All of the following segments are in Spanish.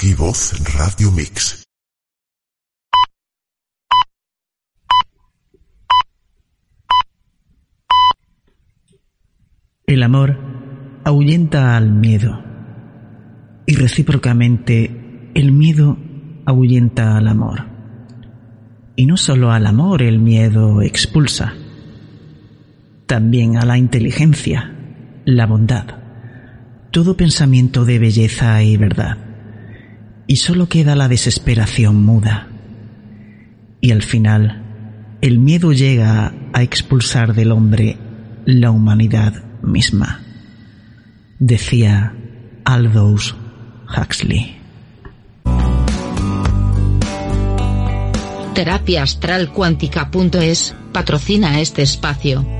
Aquí voz Radio Mix. El amor ahuyenta al miedo y recíprocamente el miedo ahuyenta al amor. Y no solo al amor el miedo expulsa, también a la inteligencia, la bondad, todo pensamiento de belleza y verdad. Y solo queda la desesperación muda. Y al final, el miedo llega a expulsar del hombre la humanidad misma, decía Aldous Huxley. Terapia Astral Cuántica.es patrocina este espacio.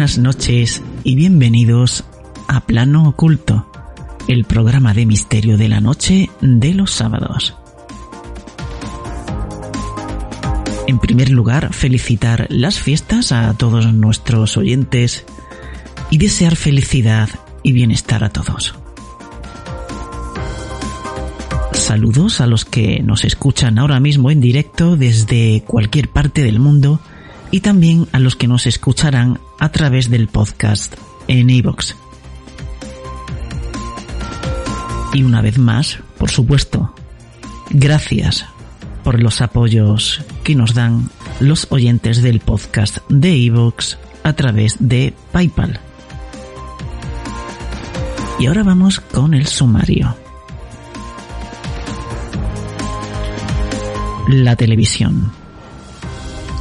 Buenas noches y bienvenidos a Plano Oculto, el programa de misterio de la noche de los sábados. En primer lugar, felicitar las fiestas a todos nuestros oyentes y desear felicidad y bienestar a todos. Saludos a los que nos escuchan ahora mismo en directo desde cualquier parte del mundo y también a los que nos escucharán a través del podcast en iVoox. Y una vez más, por supuesto, gracias por los apoyos que nos dan los oyentes del podcast de iVoox a través de PayPal. Y ahora vamos con el sumario. La televisión.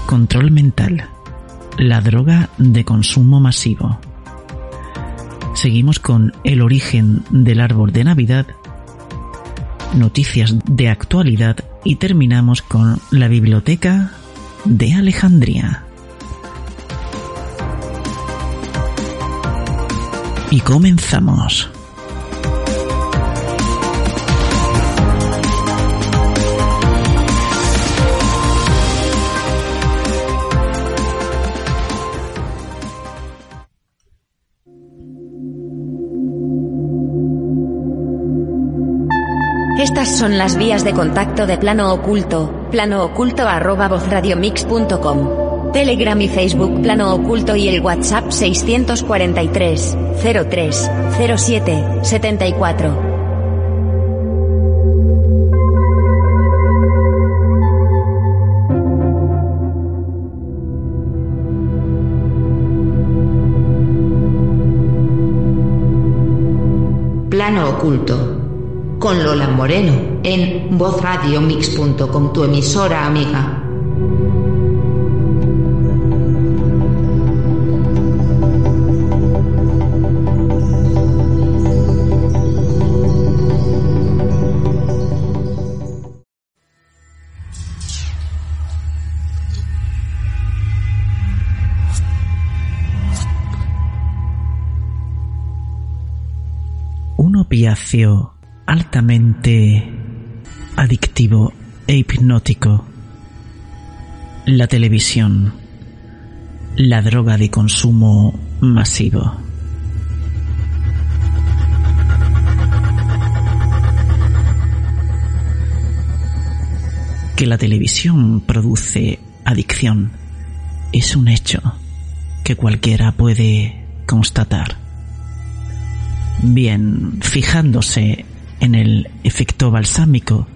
Control mental. La droga de consumo masivo. Seguimos con el origen del árbol de Navidad, noticias de actualidad y terminamos con la biblioteca de Alejandría. Y comenzamos. Estas son las vías de contacto de Plano Oculto, plano vozradiomix.com, Telegram y Facebook Plano Oculto y el WhatsApp 643 03 07 74. Plano Oculto. Con Lola Moreno, en vozradiomix.com, tu emisora amiga. un opiáceo adictivo e hipnótico. La televisión. La droga de consumo masivo. Que la televisión produce adicción es un hecho que cualquiera puede constatar. Bien, fijándose en el efecto balsámico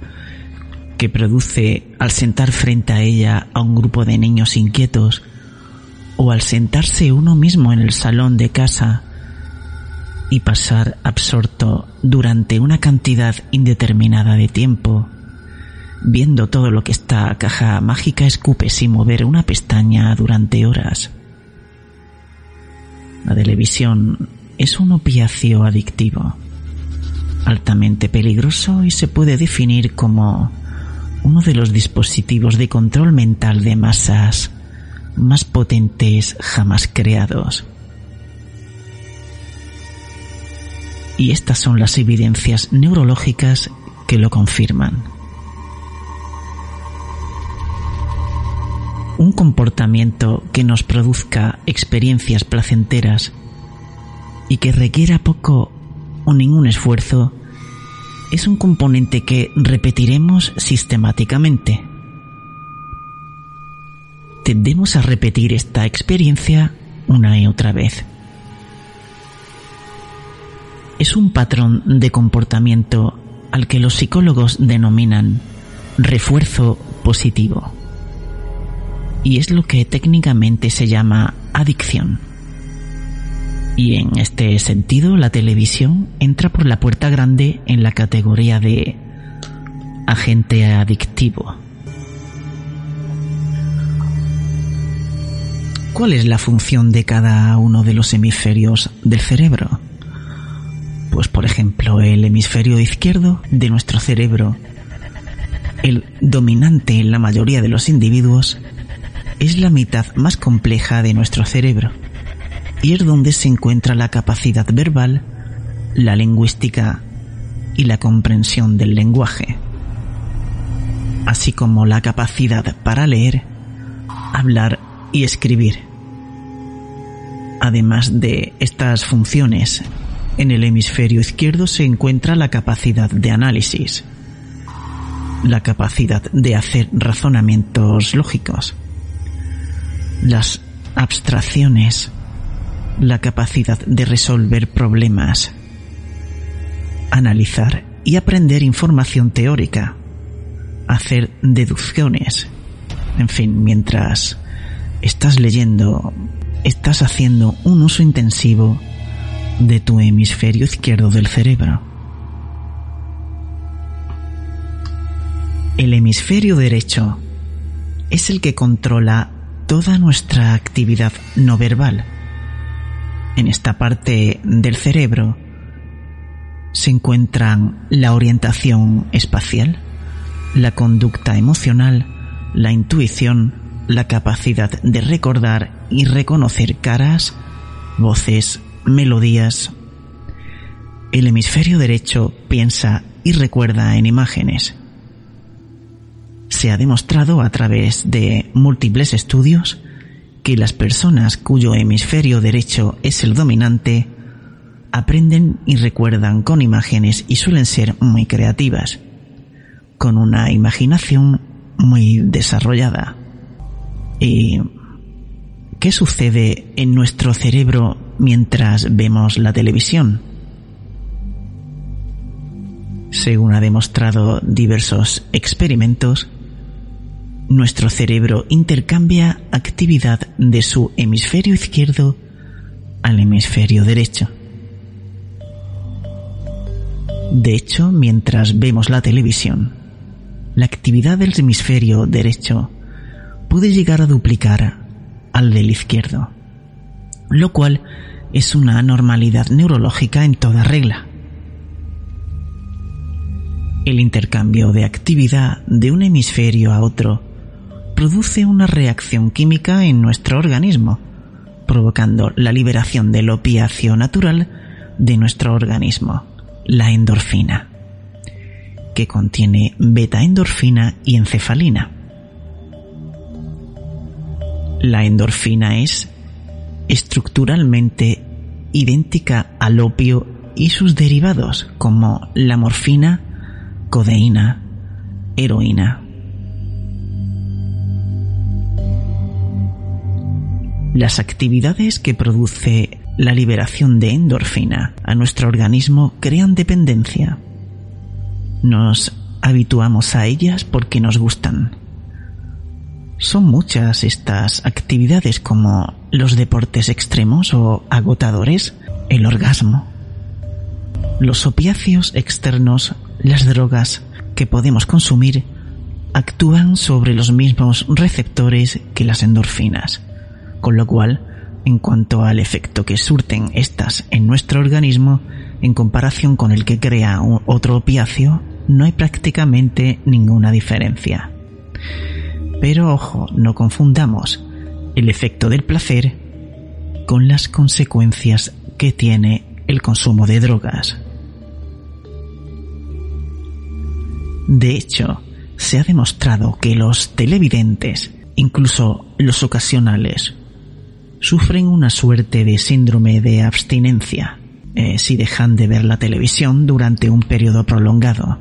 que produce al sentar frente a ella a un grupo de niños inquietos o al sentarse uno mismo en el salón de casa y pasar absorto durante una cantidad indeterminada de tiempo, viendo todo lo que esta caja mágica escupe sin mover una pestaña durante horas. La televisión es un opiáceo adictivo, altamente peligroso y se puede definir como uno de los dispositivos de control mental de masas más potentes jamás creados. Y estas son las evidencias neurológicas que lo confirman. Un comportamiento que nos produzca experiencias placenteras y que requiera poco o ningún esfuerzo es un componente que repetiremos sistemáticamente. Tendemos a repetir esta experiencia una y otra vez. Es un patrón de comportamiento al que los psicólogos denominan refuerzo positivo. Y es lo que técnicamente se llama adicción. Y en este sentido, la televisión entra por la puerta grande en la categoría de agente adictivo. ¿Cuál es la función de cada uno de los hemisferios del cerebro? Pues por ejemplo, el hemisferio izquierdo de nuestro cerebro, el dominante en la mayoría de los individuos, es la mitad más compleja de nuestro cerebro y es donde se encuentra la capacidad verbal, la lingüística y la comprensión del lenguaje, así como la capacidad para leer, hablar y escribir. Además de estas funciones, en el hemisferio izquierdo se encuentra la capacidad de análisis, la capacidad de hacer razonamientos lógicos, las abstracciones, la capacidad de resolver problemas, analizar y aprender información teórica, hacer deducciones. En fin, mientras estás leyendo, estás haciendo un uso intensivo de tu hemisferio izquierdo del cerebro. El hemisferio derecho es el que controla toda nuestra actividad no verbal en esta parte del cerebro se encuentran la orientación espacial, la conducta emocional, la intuición, la capacidad de recordar y reconocer caras, voces, melodías. El hemisferio derecho piensa y recuerda en imágenes. Se ha demostrado a través de múltiples estudios que las personas cuyo hemisferio derecho es el dominante aprenden y recuerdan con imágenes y suelen ser muy creativas, con una imaginación muy desarrollada. ¿Y qué sucede en nuestro cerebro mientras vemos la televisión? Según ha demostrado diversos experimentos, nuestro cerebro intercambia actividad de su hemisferio izquierdo al hemisferio derecho. De hecho, mientras vemos la televisión, la actividad del hemisferio derecho puede llegar a duplicar al del izquierdo, lo cual es una anormalidad neurológica en toda regla. El intercambio de actividad de un hemisferio a otro produce una reacción química en nuestro organismo, provocando la liberación del opiáceo natural de nuestro organismo, la endorfina, que contiene beta-endorfina y encefalina. La endorfina es estructuralmente idéntica al opio y sus derivados como la morfina, codeína, heroína. Las actividades que produce la liberación de endorfina a nuestro organismo crean dependencia. Nos habituamos a ellas porque nos gustan. Son muchas estas actividades como los deportes extremos o agotadores, el orgasmo, los opiáceos externos, las drogas que podemos consumir actúan sobre los mismos receptores que las endorfinas, con lo cual, en cuanto al efecto que surten estas en nuestro organismo, en comparación con el que crea otro opiáceo, no hay prácticamente ninguna diferencia. Pero ojo, no confundamos el efecto del placer con las consecuencias que tiene el consumo de drogas. De hecho, se ha demostrado que los televidentes, incluso los ocasionales, sufren una suerte de síndrome de abstinencia eh, si dejan de ver la televisión durante un periodo prolongado.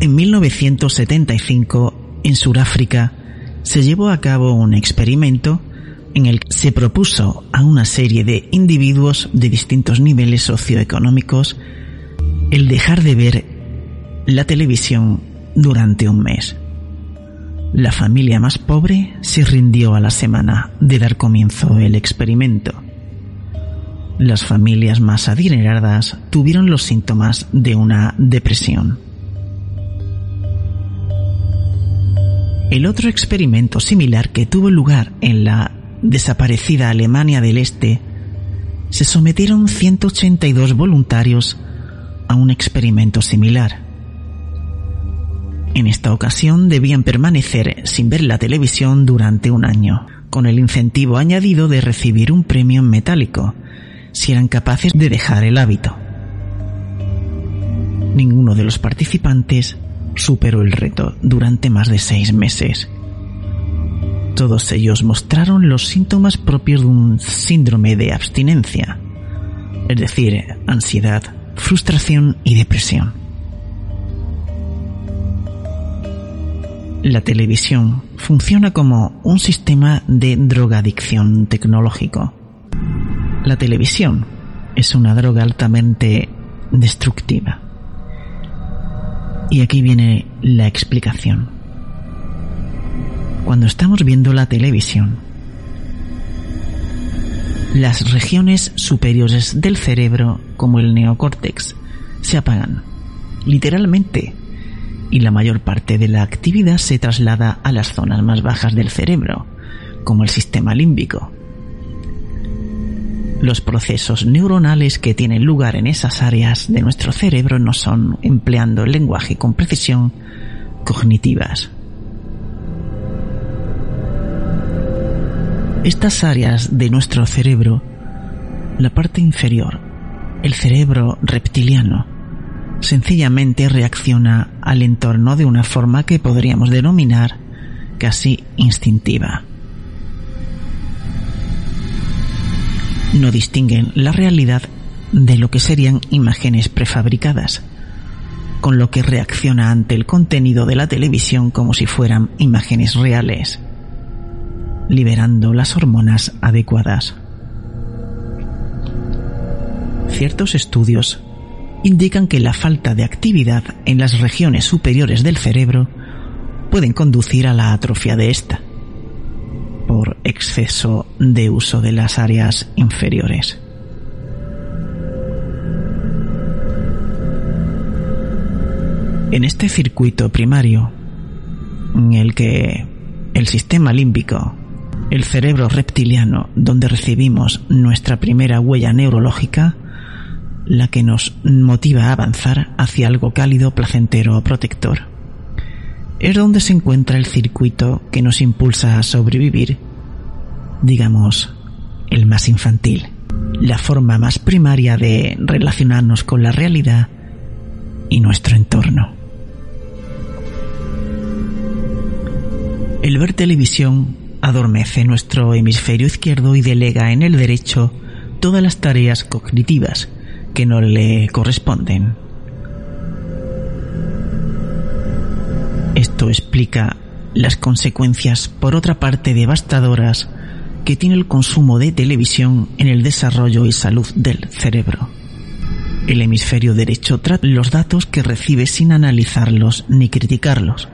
En 1975, en Sudáfrica, se llevó a cabo un experimento en el que se propuso a una serie de individuos de distintos niveles socioeconómicos el dejar de ver la televisión durante un mes. La familia más pobre se rindió a la semana de dar comienzo el experimento. Las familias más adineradas tuvieron los síntomas de una depresión. El otro experimento similar que tuvo lugar en la desaparecida Alemania del Este, se sometieron 182 voluntarios a un experimento similar. En esta ocasión debían permanecer sin ver la televisión durante un año, con el incentivo añadido de recibir un premio metálico, si eran capaces de dejar el hábito. Ninguno de los participantes superó el reto durante más de seis meses. Todos ellos mostraron los síntomas propios de un síndrome de abstinencia, es decir, ansiedad, frustración y depresión. La televisión funciona como un sistema de drogadicción tecnológico. La televisión es una droga altamente destructiva. Y aquí viene la explicación. Cuando estamos viendo la televisión, las regiones superiores del cerebro, como el neocórtex, se apagan, literalmente y la mayor parte de la actividad se traslada a las zonas más bajas del cerebro, como el sistema límbico. Los procesos neuronales que tienen lugar en esas áreas de nuestro cerebro no son, empleando el lenguaje con precisión, cognitivas. Estas áreas de nuestro cerebro, la parte inferior, el cerebro reptiliano, sencillamente reacciona al entorno de una forma que podríamos denominar casi instintiva. No distinguen la realidad de lo que serían imágenes prefabricadas, con lo que reacciona ante el contenido de la televisión como si fueran imágenes reales, liberando las hormonas adecuadas. Ciertos estudios indican que la falta de actividad en las regiones superiores del cerebro pueden conducir a la atrofia de esta por exceso de uso de las áreas inferiores. En este circuito primario, en el que el sistema límbico, el cerebro reptiliano, donde recibimos nuestra primera huella neurológica, la que nos motiva a avanzar hacia algo cálido, placentero o protector. Es donde se encuentra el circuito que nos impulsa a sobrevivir, digamos, el más infantil, la forma más primaria de relacionarnos con la realidad y nuestro entorno. El ver televisión adormece nuestro hemisferio izquierdo y delega en el derecho todas las tareas cognitivas, que no le corresponden. Esto explica las consecuencias, por otra parte, devastadoras que tiene el consumo de televisión en el desarrollo y salud del cerebro. El hemisferio derecho trata los datos que recibe sin analizarlos ni criticarlos.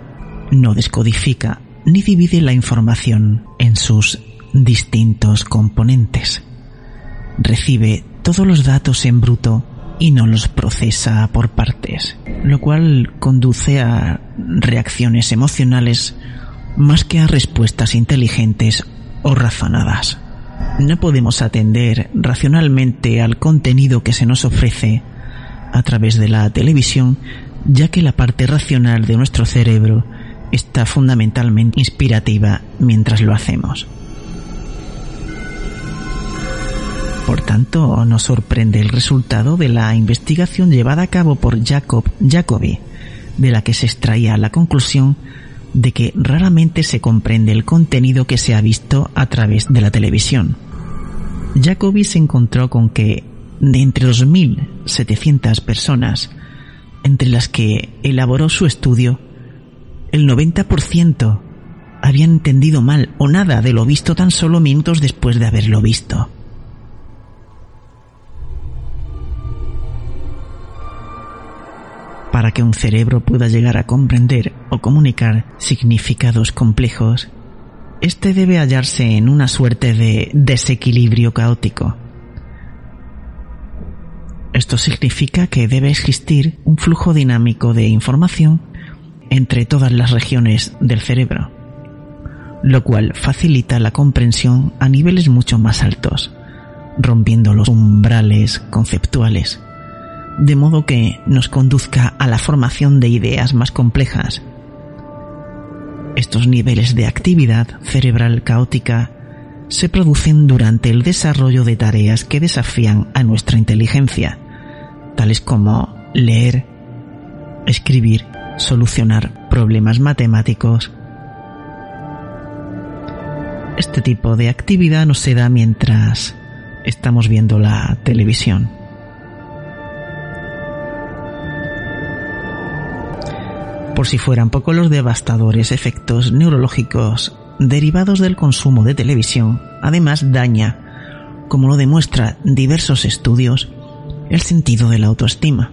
No descodifica ni divide la información en sus distintos componentes. Recibe todos los datos en bruto y no los procesa por partes, lo cual conduce a reacciones emocionales más que a respuestas inteligentes o razonadas. No podemos atender racionalmente al contenido que se nos ofrece a través de la televisión, ya que la parte racional de nuestro cerebro está fundamentalmente inspirativa mientras lo hacemos. Por tanto, nos sorprende el resultado de la investigación llevada a cabo por Jacob Jacobi, de la que se extraía la conclusión de que raramente se comprende el contenido que se ha visto a través de la televisión. Jacobi se encontró con que de entre 2.700 personas entre las que elaboró su estudio, el 90% habían entendido mal o nada de lo visto tan solo minutos después de haberlo visto. Para que un cerebro pueda llegar a comprender o comunicar significados complejos, este debe hallarse en una suerte de desequilibrio caótico. Esto significa que debe existir un flujo dinámico de información entre todas las regiones del cerebro, lo cual facilita la comprensión a niveles mucho más altos, rompiendo los umbrales conceptuales de modo que nos conduzca a la formación de ideas más complejas. Estos niveles de actividad cerebral caótica se producen durante el desarrollo de tareas que desafían a nuestra inteligencia, tales como leer, escribir, solucionar problemas matemáticos. Este tipo de actividad no se da mientras estamos viendo la televisión. Por si fueran poco los devastadores efectos neurológicos derivados del consumo de televisión, además daña, como lo demuestran diversos estudios, el sentido de la autoestima.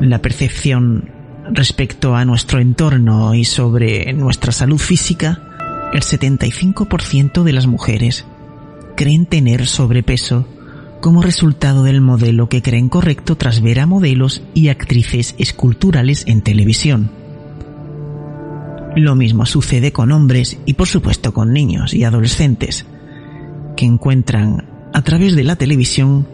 La percepción respecto a nuestro entorno y sobre nuestra salud física, el 75% de las mujeres creen tener sobrepeso como resultado del modelo que creen correcto tras ver a modelos y actrices esculturales en televisión. Lo mismo sucede con hombres y por supuesto con niños y adolescentes, que encuentran a través de la televisión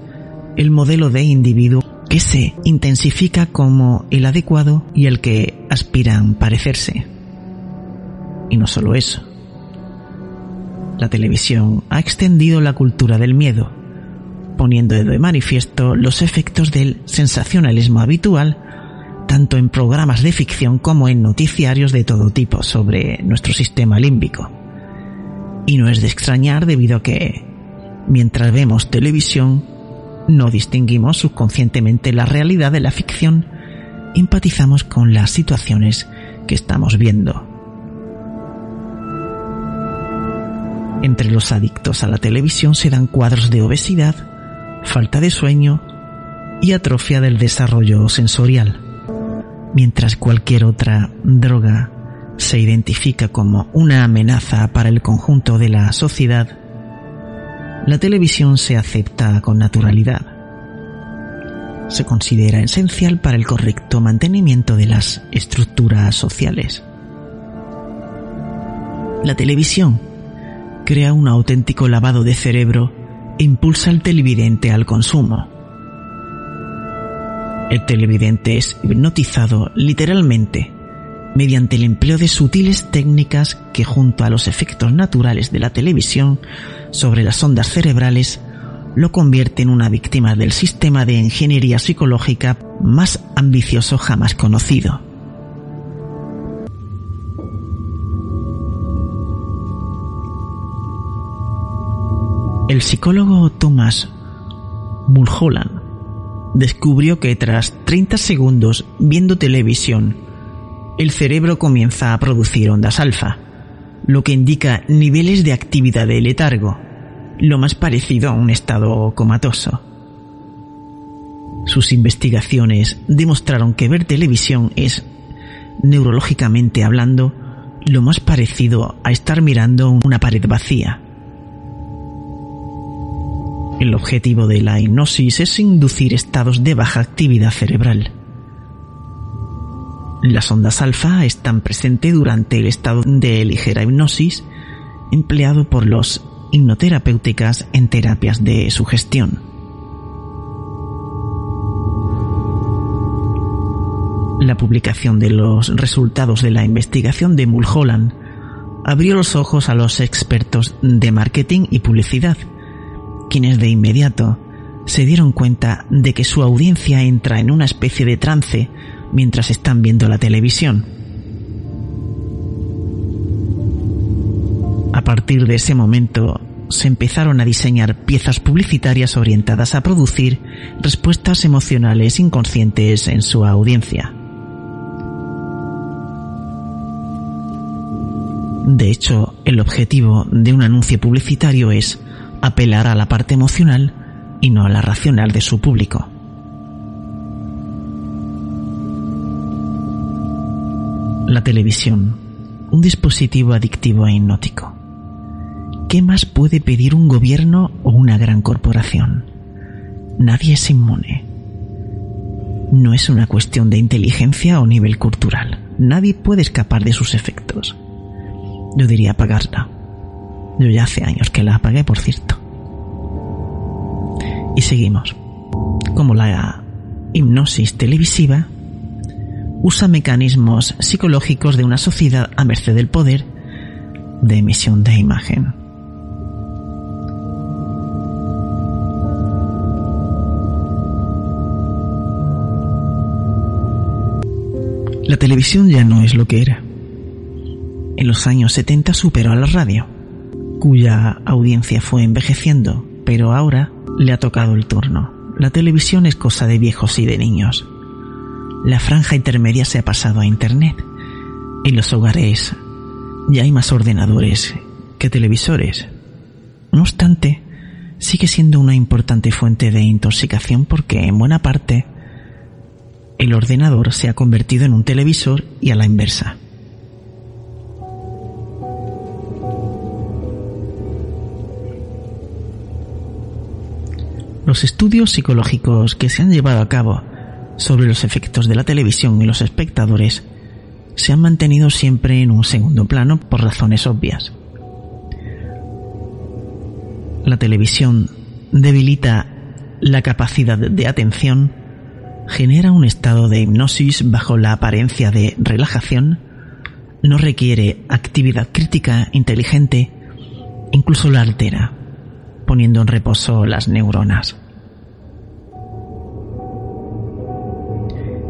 el modelo de individuo que se intensifica como el adecuado y el que aspiran parecerse. Y no solo eso. La televisión ha extendido la cultura del miedo, poniendo de manifiesto los efectos del sensacionalismo habitual, tanto en programas de ficción como en noticiarios de todo tipo sobre nuestro sistema límbico. Y no es de extrañar debido a que, mientras vemos televisión, no distinguimos subconscientemente la realidad de la ficción, empatizamos con las situaciones que estamos viendo. Entre los adictos a la televisión se dan cuadros de obesidad, falta de sueño y atrofia del desarrollo sensorial. Mientras cualquier otra droga se identifica como una amenaza para el conjunto de la sociedad, la televisión se acepta con naturalidad. Se considera esencial para el correcto mantenimiento de las estructuras sociales. La televisión crea un auténtico lavado de cerebro impulsa al televidente al consumo. El televidente es hipnotizado literalmente mediante el empleo de sutiles técnicas que junto a los efectos naturales de la televisión sobre las ondas cerebrales lo convierte en una víctima del sistema de ingeniería psicológica más ambicioso jamás conocido. El psicólogo Thomas Mulholland descubrió que tras 30 segundos viendo televisión el cerebro comienza a producir ondas alfa, lo que indica niveles de actividad de letargo, lo más parecido a un estado comatoso. Sus investigaciones demostraron que ver televisión es, neurológicamente hablando, lo más parecido a estar mirando una pared vacía. El objetivo de la hipnosis es inducir estados de baja actividad cerebral. Las ondas alfa están presentes durante el estado de ligera hipnosis empleado por los hipnoterapéuticas en terapias de sugestión. La publicación de los resultados de la investigación de Mulholland abrió los ojos a los expertos de marketing y publicidad, quienes de inmediato se dieron cuenta de que su audiencia entra en una especie de trance mientras están viendo la televisión. A partir de ese momento se empezaron a diseñar piezas publicitarias orientadas a producir respuestas emocionales inconscientes en su audiencia. De hecho, el objetivo de un anuncio publicitario es apelar a la parte emocional y no a la racional de su público. La televisión, un dispositivo adictivo e hipnótico. ¿Qué más puede pedir un gobierno o una gran corporación? Nadie es inmune. No es una cuestión de inteligencia o nivel cultural. Nadie puede escapar de sus efectos. Yo diría apagarla. Yo ya hace años que la apagué, por cierto. Y seguimos. Como la hipnosis televisiva usa mecanismos psicológicos de una sociedad a merced del poder de emisión de imagen. La televisión ya no es lo que era. En los años 70 superó a la radio, cuya audiencia fue envejeciendo, pero ahora le ha tocado el turno. La televisión es cosa de viejos y de niños. La franja intermedia se ha pasado a Internet. En los hogares ya hay más ordenadores que televisores. No obstante, sigue siendo una importante fuente de intoxicación porque en buena parte el ordenador se ha convertido en un televisor y a la inversa. Los estudios psicológicos que se han llevado a cabo sobre los efectos de la televisión y los espectadores se han mantenido siempre en un segundo plano por razones obvias. La televisión debilita la capacidad de atención, genera un estado de hipnosis bajo la apariencia de relajación, no requiere actividad crítica inteligente, incluso la altera, poniendo en reposo las neuronas.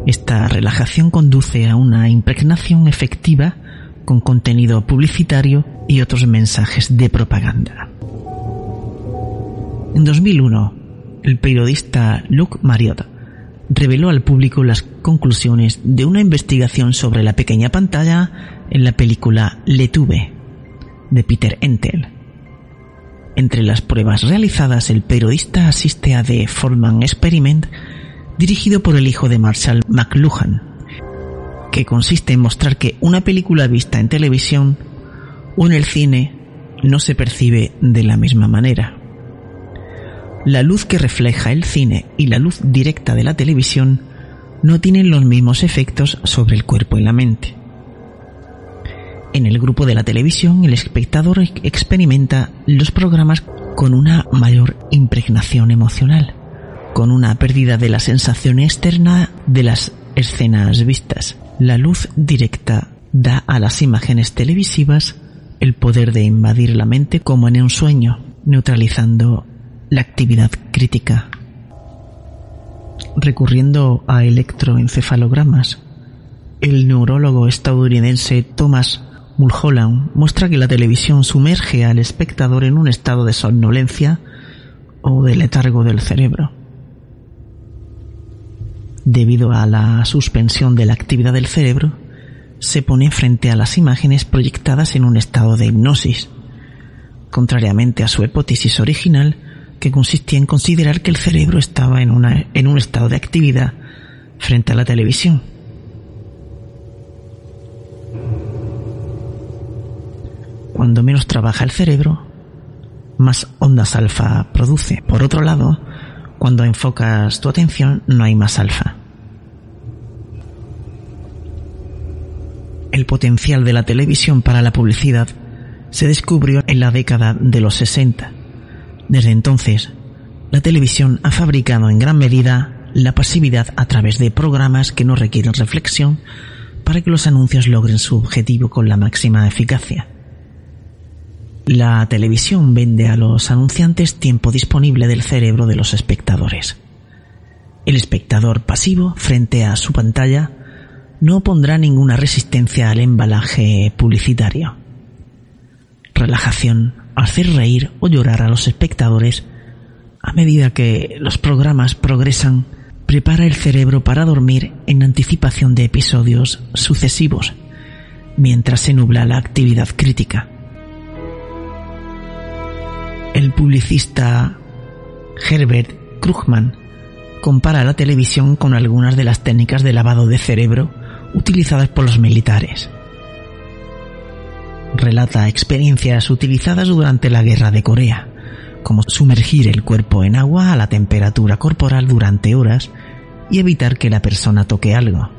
Esta relajación conduce a una impregnación efectiva con contenido publicitario y otros mensajes de propaganda. En 2001, el periodista Luke Marriott reveló al público las conclusiones de una investigación sobre la pequeña pantalla en la película Le Tube de Peter Entel. Entre las pruebas realizadas, el periodista asiste a The Forman Experiment dirigido por el hijo de Marshall McLuhan, que consiste en mostrar que una película vista en televisión o en el cine no se percibe de la misma manera. La luz que refleja el cine y la luz directa de la televisión no tienen los mismos efectos sobre el cuerpo y la mente. En el grupo de la televisión, el espectador experimenta los programas con una mayor impregnación emocional con una pérdida de la sensación externa de las escenas vistas. La luz directa da a las imágenes televisivas el poder de invadir la mente como en un sueño, neutralizando la actividad crítica. Recurriendo a electroencefalogramas, el neurólogo estadounidense Thomas Mulholland muestra que la televisión sumerge al espectador en un estado de somnolencia o de letargo del cerebro debido a la suspensión de la actividad del cerebro, se pone frente a las imágenes proyectadas en un estado de hipnosis, contrariamente a su hipótesis original, que consistía en considerar que el cerebro estaba en, una, en un estado de actividad frente a la televisión. Cuando menos trabaja el cerebro, más ondas alfa produce. Por otro lado, cuando enfocas tu atención no hay más alfa. El potencial de la televisión para la publicidad se descubrió en la década de los 60. Desde entonces, la televisión ha fabricado en gran medida la pasividad a través de programas que no requieren reflexión para que los anuncios logren su objetivo con la máxima eficacia. La televisión vende a los anunciantes tiempo disponible del cerebro de los espectadores. El espectador pasivo frente a su pantalla no pondrá ninguna resistencia al embalaje publicitario. Relajación, hacer reír o llorar a los espectadores a medida que los programas progresan, prepara el cerebro para dormir en anticipación de episodios sucesivos, mientras se nubla la actividad crítica el publicista Herbert Krugman compara la televisión con algunas de las técnicas de lavado de cerebro utilizadas por los militares. Relata experiencias utilizadas durante la guerra de Corea, como sumergir el cuerpo en agua a la temperatura corporal durante horas y evitar que la persona toque algo.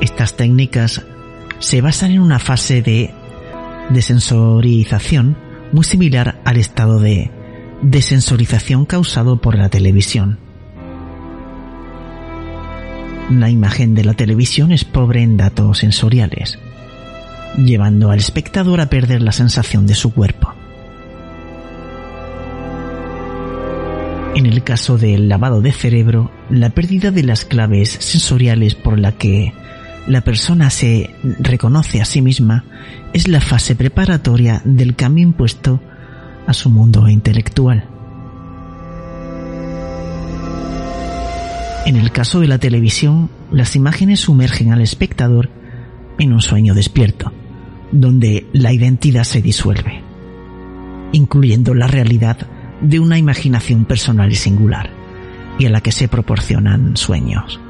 Estas técnicas se basan en una fase de desensorización muy similar al estado de desensorización causado por la televisión. La imagen de la televisión es pobre en datos sensoriales, llevando al espectador a perder la sensación de su cuerpo. En el caso del lavado de cerebro, la pérdida de las claves sensoriales por la que la persona se reconoce a sí misma es la fase preparatoria del cambio impuesto a su mundo intelectual. En el caso de la televisión, las imágenes sumergen al espectador en un sueño despierto, donde la identidad se disuelve, incluyendo la realidad de una imaginación personal y singular, y a la que se proporcionan sueños.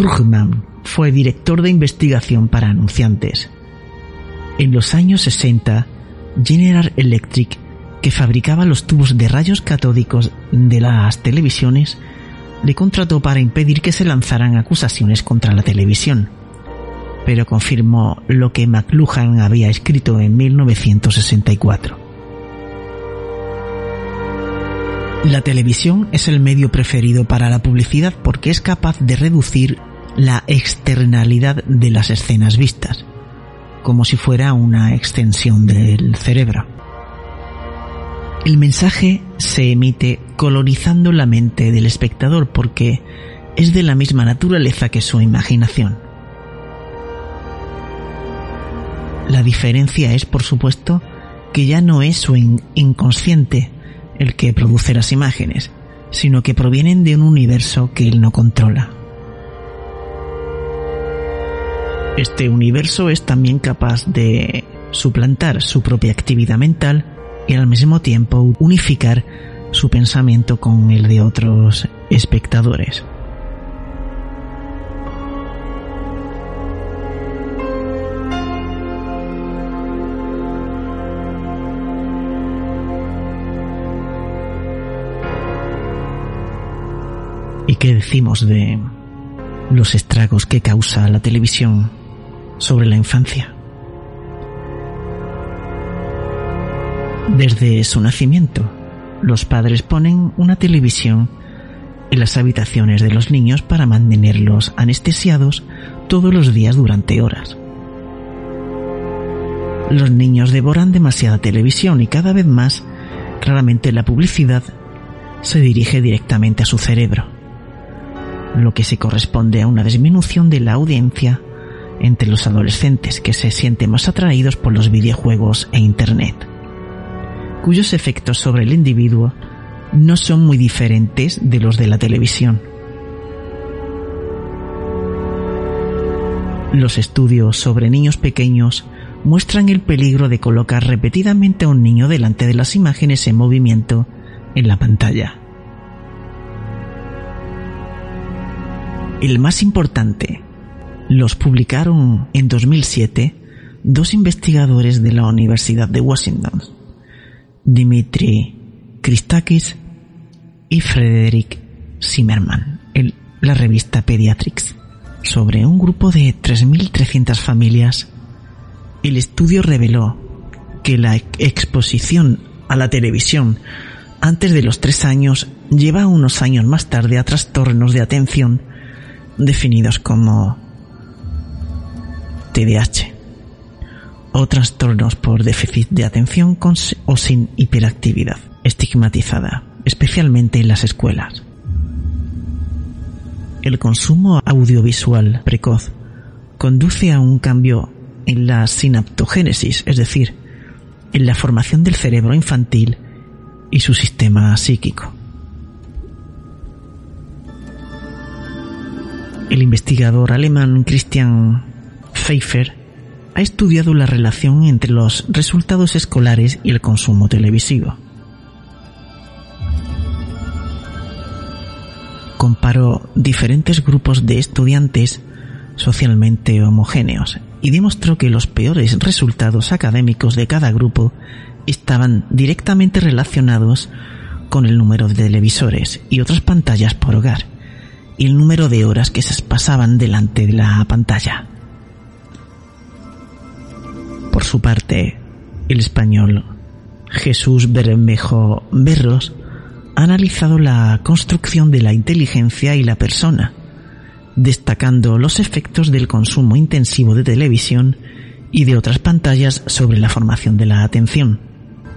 Krugman fue director de investigación para anunciantes. En los años 60, General Electric, que fabricaba los tubos de rayos catódicos de las televisiones, le contrató para impedir que se lanzaran acusaciones contra la televisión, pero confirmó lo que McLuhan había escrito en 1964. La televisión es el medio preferido para la publicidad porque es capaz de reducir la externalidad de las escenas vistas, como si fuera una extensión del cerebro. El mensaje se emite colonizando la mente del espectador porque es de la misma naturaleza que su imaginación. La diferencia es, por supuesto, que ya no es su inconsciente el que produce las imágenes, sino que provienen de un universo que él no controla. Este universo es también capaz de suplantar su propia actividad mental y al mismo tiempo unificar su pensamiento con el de otros espectadores. ¿Y qué decimos de los estragos que causa la televisión sobre la infancia. Desde su nacimiento, los padres ponen una televisión en las habitaciones de los niños para mantenerlos anestesiados todos los días durante horas. Los niños devoran demasiada televisión y cada vez más, claramente la publicidad se dirige directamente a su cerebro, lo que se corresponde a una disminución de la audiencia entre los adolescentes que se sienten más atraídos por los videojuegos e Internet, cuyos efectos sobre el individuo no son muy diferentes de los de la televisión. Los estudios sobre niños pequeños muestran el peligro de colocar repetidamente a un niño delante de las imágenes en movimiento en la pantalla. El más importante los publicaron en 2007 dos investigadores de la Universidad de Washington, Dimitri Christakis y Frederick Zimmerman, en la revista Pediatrics, sobre un grupo de 3.300 familias. El estudio reveló que la exposición a la televisión antes de los tres años lleva unos años más tarde a trastornos de atención definidos como TDAH o trastornos por déficit de atención con o sin hiperactividad, estigmatizada, especialmente en las escuelas. El consumo audiovisual precoz conduce a un cambio en la sinaptogénesis, es decir, en la formación del cerebro infantil y su sistema psíquico. El investigador alemán Christian Pfeiffer ha estudiado la relación entre los resultados escolares y el consumo televisivo. Comparó diferentes grupos de estudiantes socialmente homogéneos y demostró que los peores resultados académicos de cada grupo estaban directamente relacionados con el número de televisores y otras pantallas por hogar y el número de horas que se pasaban delante de la pantalla. Por su parte, el español Jesús Bermejo Berros ha analizado la construcción de la inteligencia y la persona, destacando los efectos del consumo intensivo de televisión y de otras pantallas sobre la formación de la atención.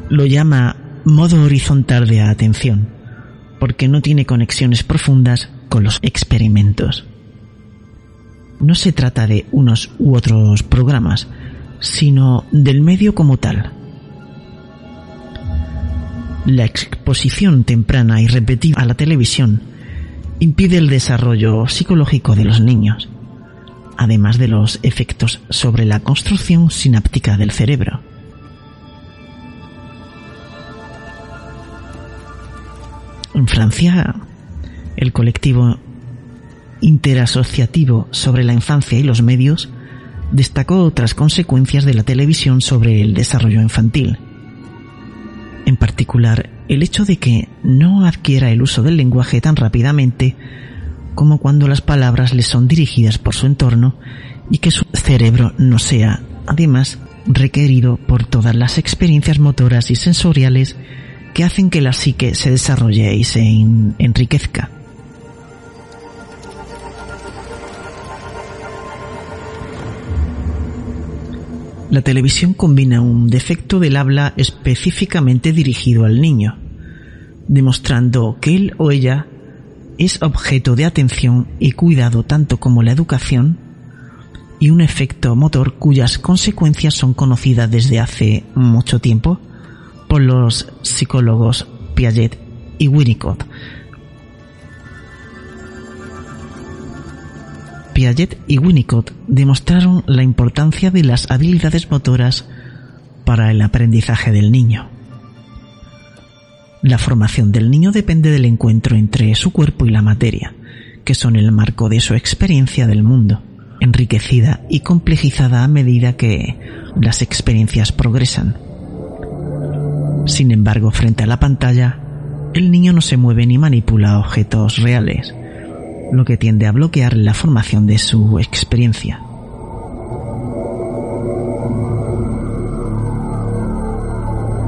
Lo llama modo horizontal de atención, porque no tiene conexiones profundas con los experimentos. No se trata de unos u otros programas, sino del medio como tal. La exposición temprana y repetida a la televisión impide el desarrollo psicológico de los niños, además de los efectos sobre la construcción sináptica del cerebro. En Francia, el colectivo interasociativo sobre la infancia y los medios destacó otras consecuencias de la televisión sobre el desarrollo infantil. En particular, el hecho de que no adquiera el uso del lenguaje tan rápidamente como cuando las palabras le son dirigidas por su entorno y que su cerebro no sea, además, requerido por todas las experiencias motoras y sensoriales que hacen que la psique se desarrolle y se enriquezca. La televisión combina un defecto del habla específicamente dirigido al niño, demostrando que él o ella es objeto de atención y cuidado tanto como la educación, y un efecto motor cuyas consecuencias son conocidas desde hace mucho tiempo por los psicólogos Piaget y Winnicott, Piaget y Winnicott demostraron la importancia de las habilidades motoras para el aprendizaje del niño. La formación del niño depende del encuentro entre su cuerpo y la materia, que son el marco de su experiencia del mundo, enriquecida y complejizada a medida que las experiencias progresan. Sin embargo, frente a la pantalla, el niño no se mueve ni manipula objetos reales, lo que tiende a bloquear la formación de su experiencia.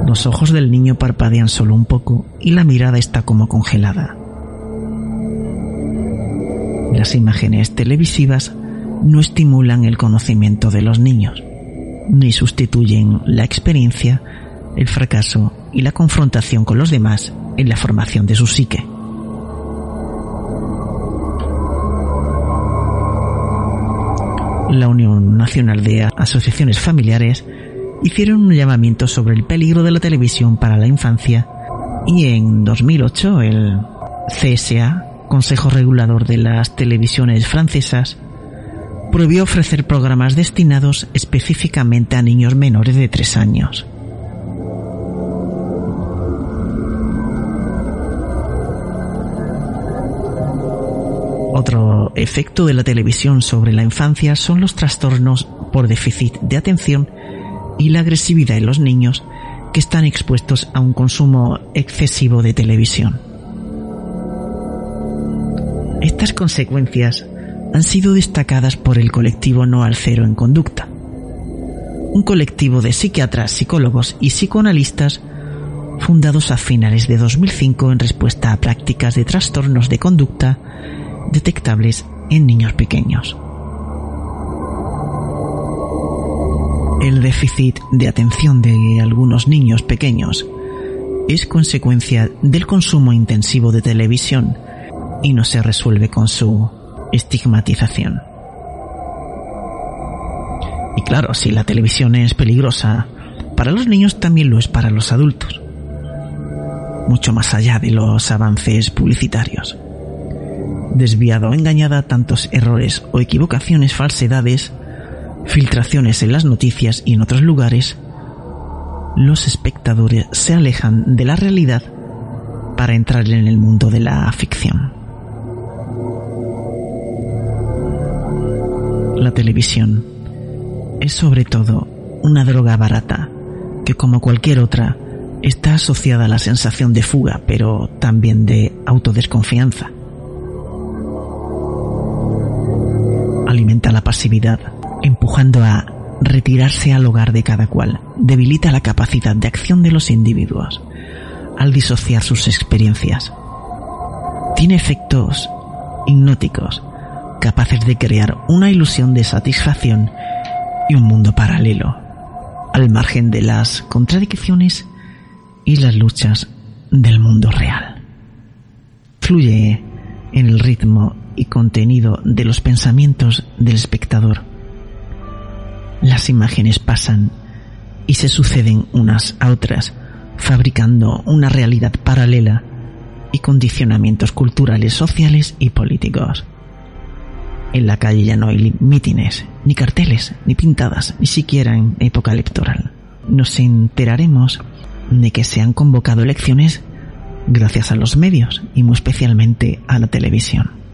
Los ojos del niño parpadean solo un poco y la mirada está como congelada. Las imágenes televisivas no estimulan el conocimiento de los niños, ni sustituyen la experiencia, el fracaso y la confrontación con los demás en la formación de su psique. La Unión Nacional de Asociaciones Familiares hicieron un llamamiento sobre el peligro de la televisión para la infancia y en 2008 el CSA, Consejo Regulador de las Televisiones Francesas, prohibió ofrecer programas destinados específicamente a niños menores de 3 años. Otro efecto de la televisión sobre la infancia son los trastornos por déficit de atención y la agresividad en los niños que están expuestos a un consumo excesivo de televisión. Estas consecuencias han sido destacadas por el colectivo No al Cero en Conducta, un colectivo de psiquiatras, psicólogos y psicoanalistas fundados a finales de 2005 en respuesta a prácticas de trastornos de conducta detectables en niños pequeños. El déficit de atención de algunos niños pequeños es consecuencia del consumo intensivo de televisión y no se resuelve con su estigmatización. Y claro, si la televisión es peligrosa para los niños, también lo es para los adultos. Mucho más allá de los avances publicitarios desviado o engañada tantos errores o equivocaciones, falsedades, filtraciones en las noticias y en otros lugares, los espectadores se alejan de la realidad para entrar en el mundo de la ficción. La televisión es sobre todo una droga barata que como cualquier otra está asociada a la sensación de fuga pero también de autodesconfianza. Alimenta la pasividad, empujando a retirarse al hogar de cada cual, debilita la capacidad de acción de los individuos al disociar sus experiencias. Tiene efectos hipnóticos capaces de crear una ilusión de satisfacción y un mundo paralelo, al margen de las contradicciones y las luchas del mundo real. Fluye en el ritmo y contenido de los pensamientos del espectador. Las imágenes pasan y se suceden unas a otras, fabricando una realidad paralela y condicionamientos culturales, sociales y políticos. En la calle ya no hay mítines, ni carteles, ni pintadas, ni siquiera en época electoral. Nos enteraremos de que se han convocado elecciones gracias a los medios y muy especialmente a la televisión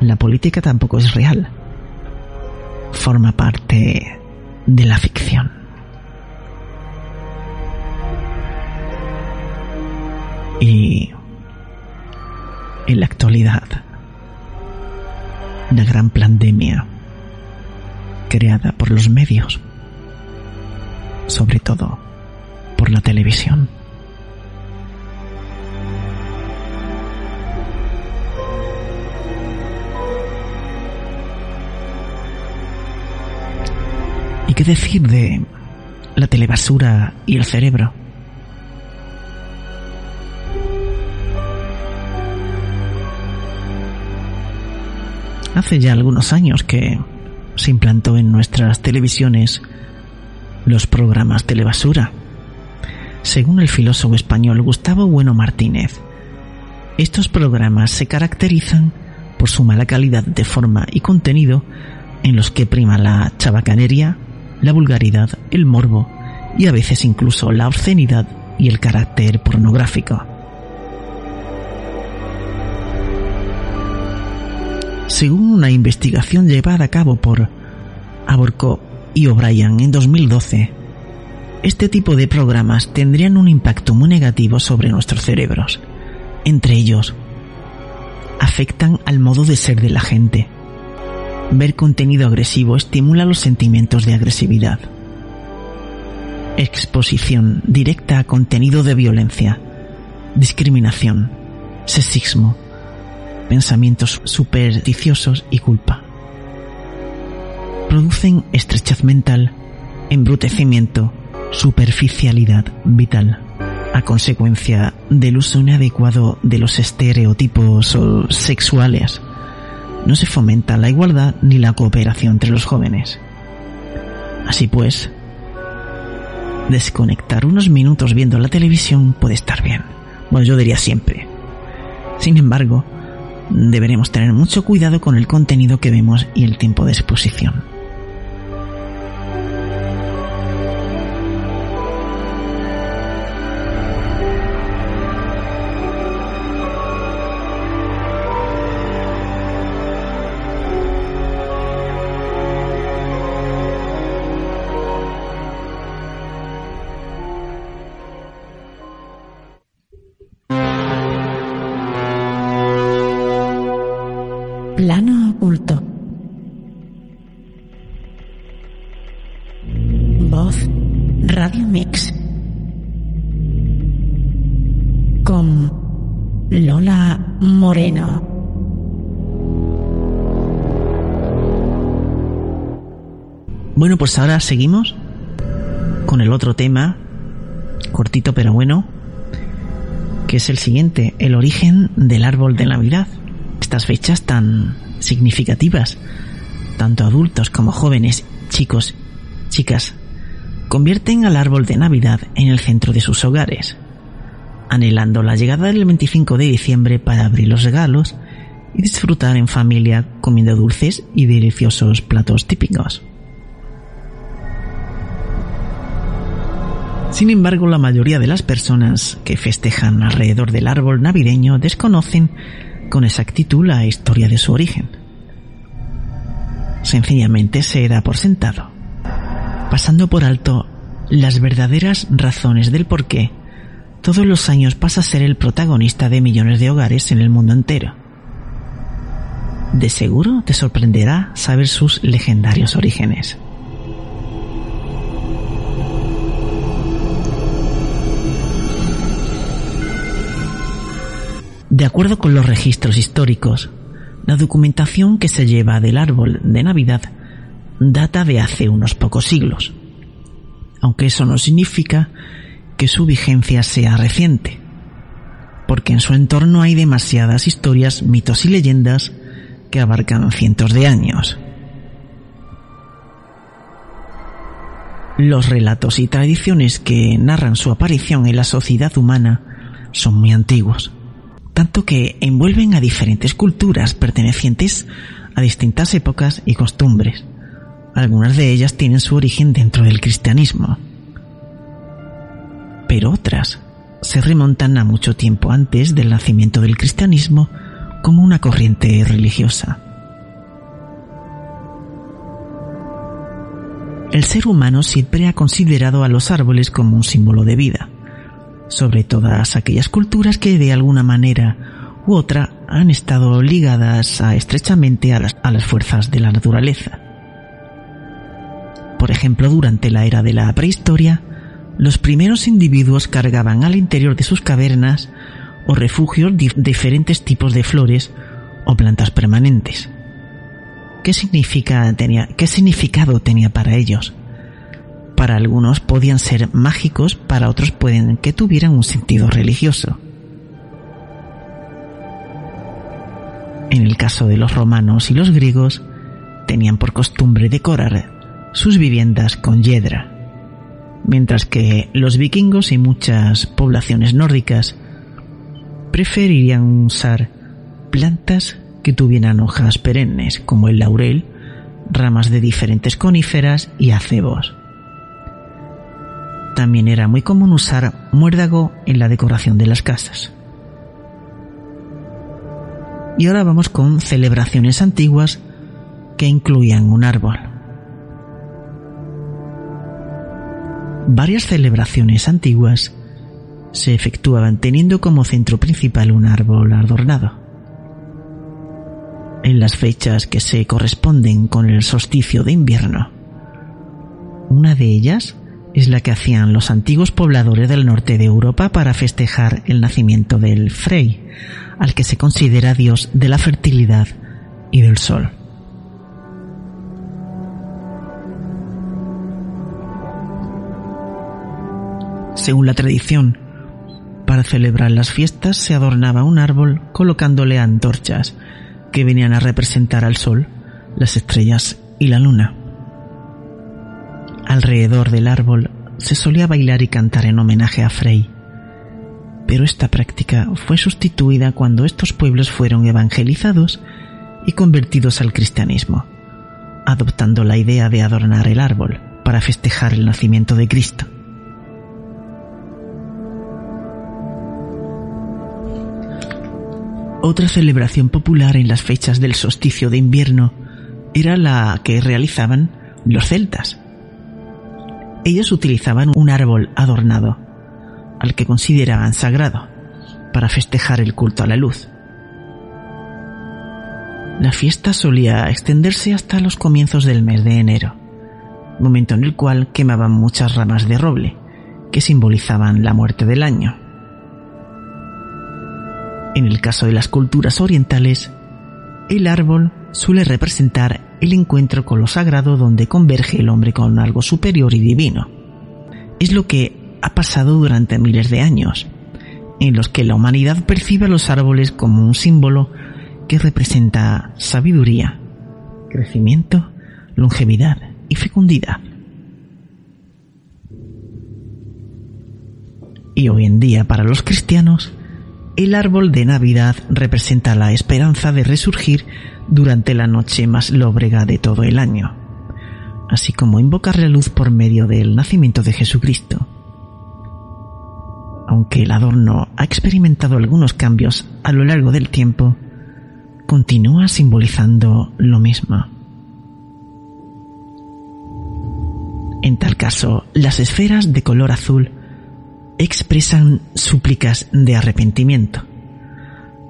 la política tampoco es real. Forma parte de la ficción. Y en la actualidad, la gran pandemia creada por los medios, sobre todo por la televisión, qué decir de la telebasura y el cerebro? Hace ya algunos años que se implantó en nuestras televisiones los programas telebasura. Según el filósofo español Gustavo Bueno Martínez, estos programas se caracterizan por su mala calidad de forma y contenido en los que prima la chabacanería, la vulgaridad, el morbo y a veces incluso la obscenidad y el carácter pornográfico. Según una investigación llevada a cabo por Aborco y O'Brien en 2012, este tipo de programas tendrían un impacto muy negativo sobre nuestros cerebros. Entre ellos, afectan al modo de ser de la gente, Ver contenido agresivo estimula los sentimientos de agresividad. Exposición directa a contenido de violencia, discriminación, sexismo, pensamientos supersticiosos y culpa. Producen estrechez mental, embrutecimiento, superficialidad vital a consecuencia del uso inadecuado de los estereotipos sexuales no se fomenta la igualdad ni la cooperación entre los jóvenes. Así pues, desconectar unos minutos viendo la televisión puede estar bien. Bueno, yo diría siempre. Sin embargo, deberemos tener mucho cuidado con el contenido que vemos y el tiempo de exposición. Pues ahora seguimos con el otro tema, cortito pero bueno, que es el siguiente, el origen del árbol de Navidad. Estas fechas tan significativas, tanto adultos como jóvenes, chicos, chicas, convierten al árbol de Navidad en el centro de sus hogares, anhelando la llegada del 25 de diciembre para abrir los regalos y disfrutar en familia comiendo dulces y deliciosos platos típicos. Sin embargo, la mayoría de las personas que festejan alrededor del árbol navideño desconocen con exactitud la historia de su origen. Sencillamente se da por sentado, pasando por alto las verdaderas razones del por qué todos los años pasa a ser el protagonista de millones de hogares en el mundo entero. De seguro te sorprenderá saber sus legendarios orígenes. De acuerdo con los registros históricos, la documentación que se lleva del árbol de Navidad data de hace unos pocos siglos, aunque eso no significa que su vigencia sea reciente, porque en su entorno hay demasiadas historias, mitos y leyendas que abarcan cientos de años. Los relatos y tradiciones que narran su aparición en la sociedad humana son muy antiguos tanto que envuelven a diferentes culturas pertenecientes a distintas épocas y costumbres. Algunas de ellas tienen su origen dentro del cristianismo, pero otras se remontan a mucho tiempo antes del nacimiento del cristianismo como una corriente religiosa. El ser humano siempre ha considerado a los árboles como un símbolo de vida sobre todas aquellas culturas que de alguna manera u otra han estado ligadas estrechamente a las, a las fuerzas de la naturaleza. Por ejemplo, durante la era de la prehistoria, los primeros individuos cargaban al interior de sus cavernas o refugios diferentes tipos de flores o plantas permanentes. ¿Qué, significa, tenía, ¿Qué significado tenía para ellos? Para algunos podían ser mágicos, para otros pueden que tuvieran un sentido religioso. En el caso de los romanos y los griegos, tenían por costumbre decorar sus viviendas con hiedra, mientras que los vikingos y muchas poblaciones nórdicas preferirían usar plantas que tuvieran hojas perennes, como el laurel, ramas de diferentes coníferas y acebos. También era muy común usar muérdago en la decoración de las casas. Y ahora vamos con celebraciones antiguas que incluían un árbol. Varias celebraciones antiguas se efectuaban teniendo como centro principal un árbol adornado. En las fechas que se corresponden con el solsticio de invierno. Una de ellas es la que hacían los antiguos pobladores del norte de Europa para festejar el nacimiento del Frey, al que se considera dios de la fertilidad y del sol. Según la tradición, para celebrar las fiestas se adornaba un árbol colocándole antorchas que venían a representar al sol, las estrellas y la luna. Alrededor del árbol se solía bailar y cantar en homenaje a Frey. pero esta práctica fue sustituida cuando estos pueblos fueron evangelizados y convertidos al cristianismo, adoptando la idea de adornar el árbol para festejar el nacimiento de Cristo. Otra celebración popular en las fechas del solsticio de invierno era la que realizaban los celtas. Ellos utilizaban un árbol adornado, al que consideraban sagrado, para festejar el culto a la luz. La fiesta solía extenderse hasta los comienzos del mes de enero, momento en el cual quemaban muchas ramas de roble, que simbolizaban la muerte del año. En el caso de las culturas orientales, el árbol suele representar el encuentro con lo sagrado donde converge el hombre con algo superior y divino. Es lo que ha pasado durante miles de años, en los que la humanidad percibe a los árboles como un símbolo que representa sabiduría, crecimiento, longevidad y fecundidad. Y hoy en día para los cristianos, el árbol de Navidad representa la esperanza de resurgir durante la noche más lóbrega de todo el año, así como invocar la luz por medio del nacimiento de Jesucristo. Aunque el adorno ha experimentado algunos cambios a lo largo del tiempo, continúa simbolizando lo mismo. En tal caso, las esferas de color azul expresan súplicas de arrepentimiento,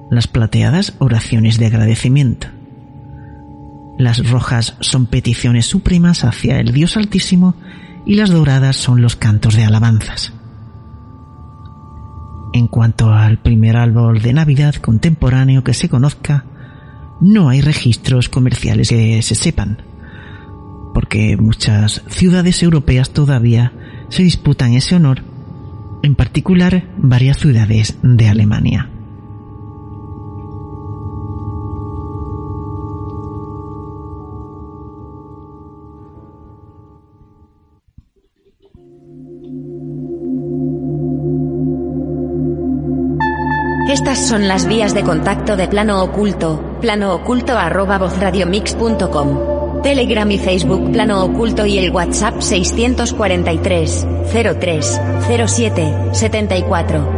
las plateadas oraciones de agradecimiento, las rojas son peticiones supremas hacia el Dios Altísimo y las doradas son los cantos de alabanzas. En cuanto al primer árbol de Navidad contemporáneo que se conozca, no hay registros comerciales que se sepan, porque muchas ciudades europeas todavía se disputan ese honor en particular varias ciudades de Alemania. Estas son las vías de contacto de Plano Oculto, planooculto arroba vozradiomix.com. Telegram y Facebook Plano Oculto y el WhatsApp 643 03 07 74.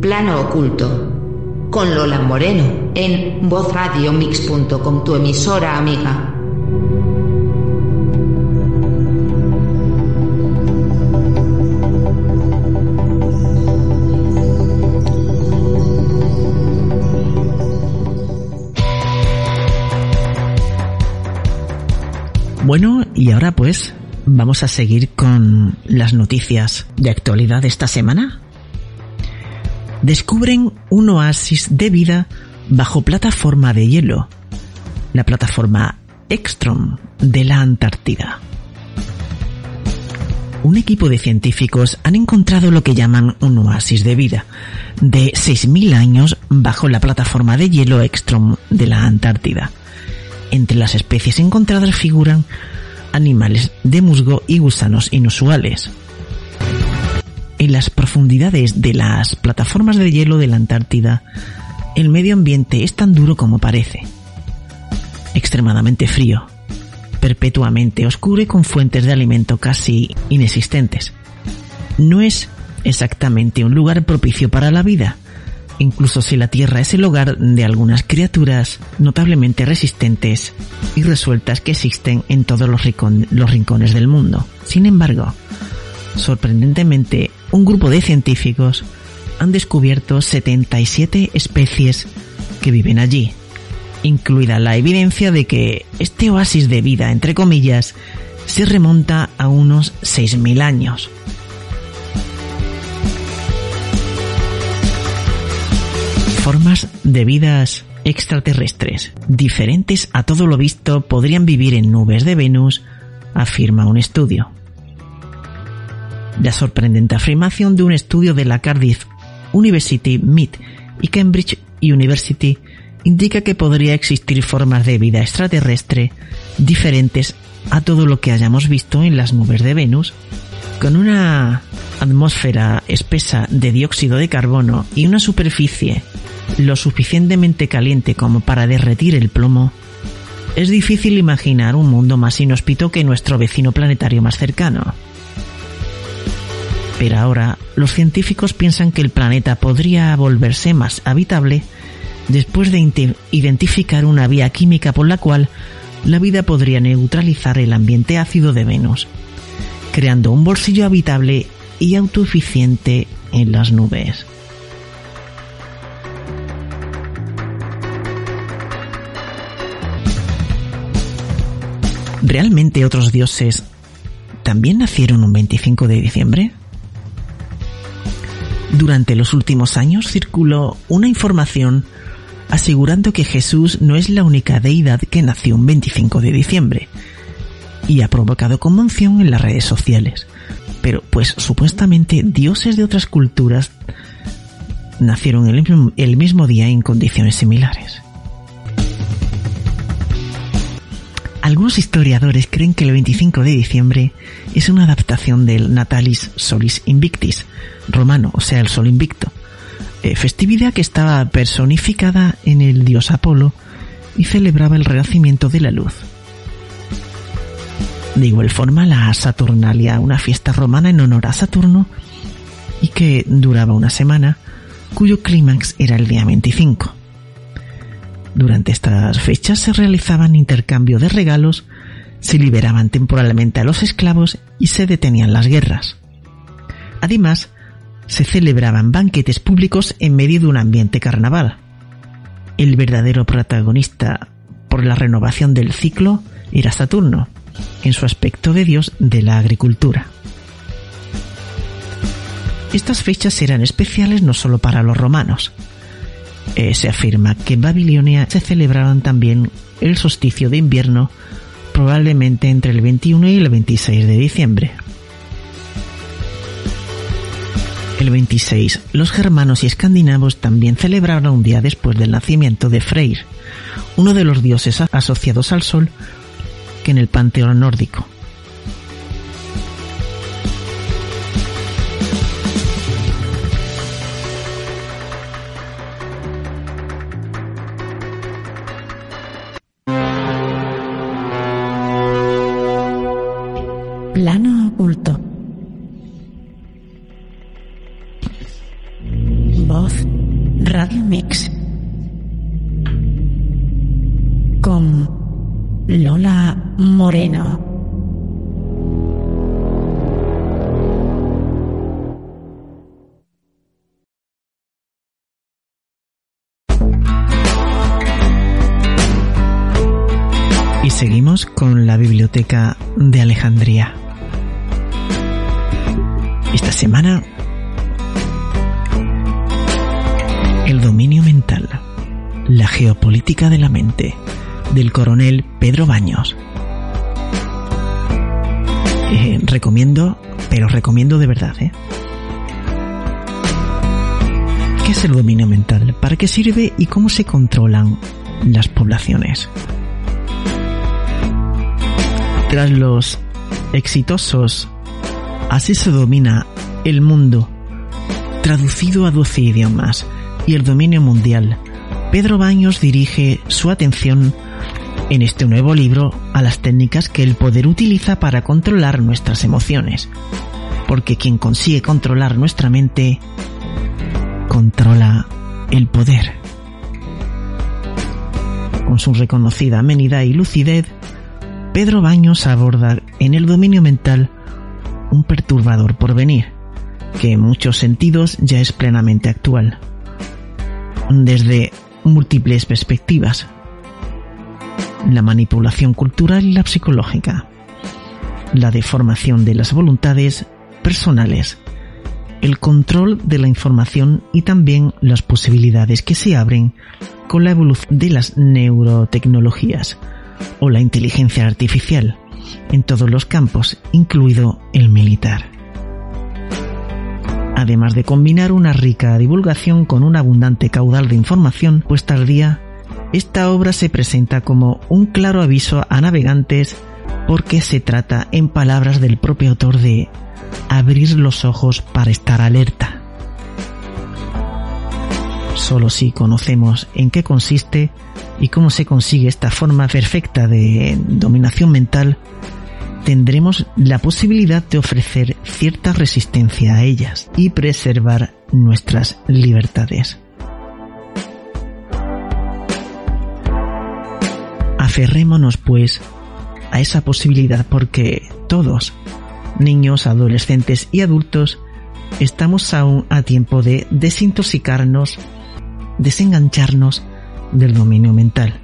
Plano Oculto. Con Lola Moreno en vozradiomix.com, tu emisora amiga. Bueno, y ahora pues vamos a seguir con las noticias de actualidad esta semana. Descubren un oasis de vida bajo plataforma de hielo, la plataforma Ekstrom de la Antártida. Un equipo de científicos han encontrado lo que llaman un oasis de vida de 6.000 años bajo la plataforma de hielo Ekstrom de la Antártida entre las especies encontradas figuran animales de musgo y gusanos inusuales. En las profundidades de las plataformas de hielo de la Antártida, el medio ambiente es tan duro como parece. Extremadamente frío, perpetuamente oscuro y con fuentes de alimento casi inexistentes. No es exactamente un lugar propicio para la vida, incluso si la Tierra es el hogar de algunas criaturas notablemente resistentes y resueltas que existen en todos los, rincones del mundo. Sin embargo, sorprendentemente, un grupo de científicos han descubierto 77 especies que viven allí, incluida la evidencia de que este oasis de vida, entre comillas, se remonta a unos 6.000 años. formas de vidas extraterrestres, diferentes a todo lo visto, podrían vivir en nubes de Venus, afirma un estudio. La sorprendente afirmación de un estudio de la Cardiff University, MIT y Cambridge University indica que podría existir formas de vida extraterrestre diferentes a todo lo que hayamos visto en las nubes de Venus, con una atmósfera espesa de dióxido de carbono y una superficie lo suficientemente caliente como para derretir el plomo, es difícil imaginar un mundo más inhóspito que nuestro vecino planetario más cercano. Pero ahora los científicos piensan que el planeta podría volverse más habitable después de identificar una vía química por la cual la vida podría neutralizar el ambiente ácido de Venus, creando un bolsillo habitable y autoeficiente en las nubes. ¿Realmente otros dioses también nacieron un 25 de diciembre? Durante los últimos años circuló una información asegurando que Jesús no es la única deidad que nació un 25 de diciembre y ha provocado conmoción en las redes sociales. Pero pues supuestamente dioses de otras culturas nacieron el el mismo día en condiciones similares. Algunos historiadores creen que el 25 de diciembre es una adaptación del Natalis Solis Invictis romano, o sea, el sol invicto, eh, festividad que estaba personificada en el dios Apolo y celebraba el renacimiento de la luz. De igual forma, la Saturnalia, una fiesta romana en honor a Saturno y que duraba una semana, cuyo clímax era el día 25. Durante estas fechas se realizaban intercambio de regalos, se liberaban temporalmente a los esclavos y se detenían las guerras. Además, se celebraban banquetes públicos en medio de un ambiente carnaval. El verdadero protagonista por la renovación del ciclo era Saturno, en su aspecto de dios de la agricultura. Estas fechas eran especiales no solo para los romanos, eh, se afirma que en Babilonia se celebraban también el solsticio de invierno, probablemente entre el 21 y el 26 de diciembre. El 26, los germanos y escandinavos también celebraron un día después del nacimiento de Freyr, uno de los dioses asociados al sol que en el panteón nórdico. La Biblioteca de Alejandría. Esta semana, el dominio mental, la geopolítica de la mente, del coronel Pedro Baños. Eh, recomiendo, pero recomiendo de verdad, ¿eh? ¿Qué es el dominio mental? ¿Para qué sirve y cómo se controlan las poblaciones? Tras los exitosos Así se domina el mundo, traducido a 12 idiomas, y el dominio mundial, Pedro Baños dirige su atención en este nuevo libro a las técnicas que el poder utiliza para controlar nuestras emociones. Porque quien consigue controlar nuestra mente, controla el poder. Con su reconocida amenidad y lucidez, Pedro Baños aborda en el dominio mental un perturbador porvenir, que en muchos sentidos ya es plenamente actual. Desde múltiples perspectivas. La manipulación cultural y la psicológica. La deformación de las voluntades personales. El control de la información y también las posibilidades que se abren con la evolución de las neurotecnologías o la inteligencia artificial en todos los campos, incluido el militar. Además de combinar una rica divulgación con un abundante caudal de información puesta al día esta obra se presenta como un claro aviso a navegantes porque se trata, en palabras del propio autor, de abrir los ojos para estar alerta. Solo si conocemos en qué consiste y cómo se consigue esta forma perfecta de dominación mental, tendremos la posibilidad de ofrecer cierta resistencia a ellas y preservar nuestras libertades. Aferrémonos, pues, a esa posibilidad porque todos, niños, adolescentes y adultos, estamos aún a tiempo de desintoxicarnos, desengancharnos del dominio mental,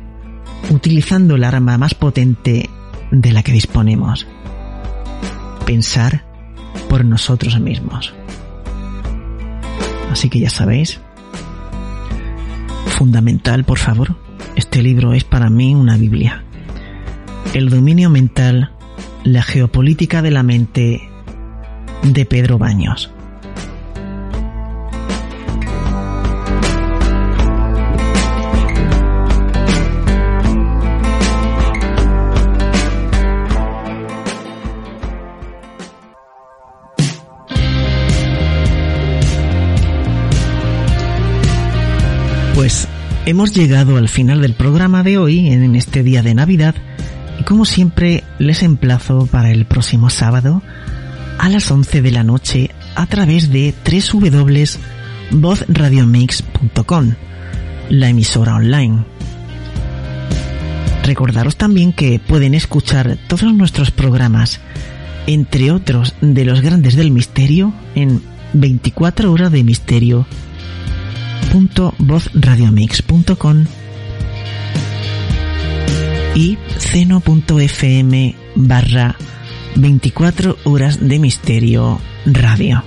utilizando el arma más potente de la que disponemos. Pensar por nosotros mismos. Así que ya sabéis, fundamental, por favor, este libro es para mí una Biblia. El dominio mental, la geopolítica de la mente de Pedro Baños. Hemos llegado al final del programa de hoy en este día de Navidad y como siempre les emplazo para el próximo sábado a las 11 de la noche a través de www.vozradiomix.com, la emisora online. Recordaros también que pueden escuchar todos nuestros programas, entre otros de los grandes del misterio, en 24 horas de misterio www.vozradiomix.com y ceno.fm barra 24 horas de misterio radio.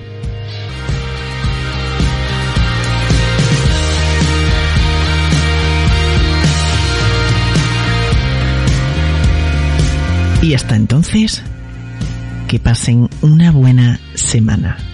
Y hasta entonces, que pasen una buena semana.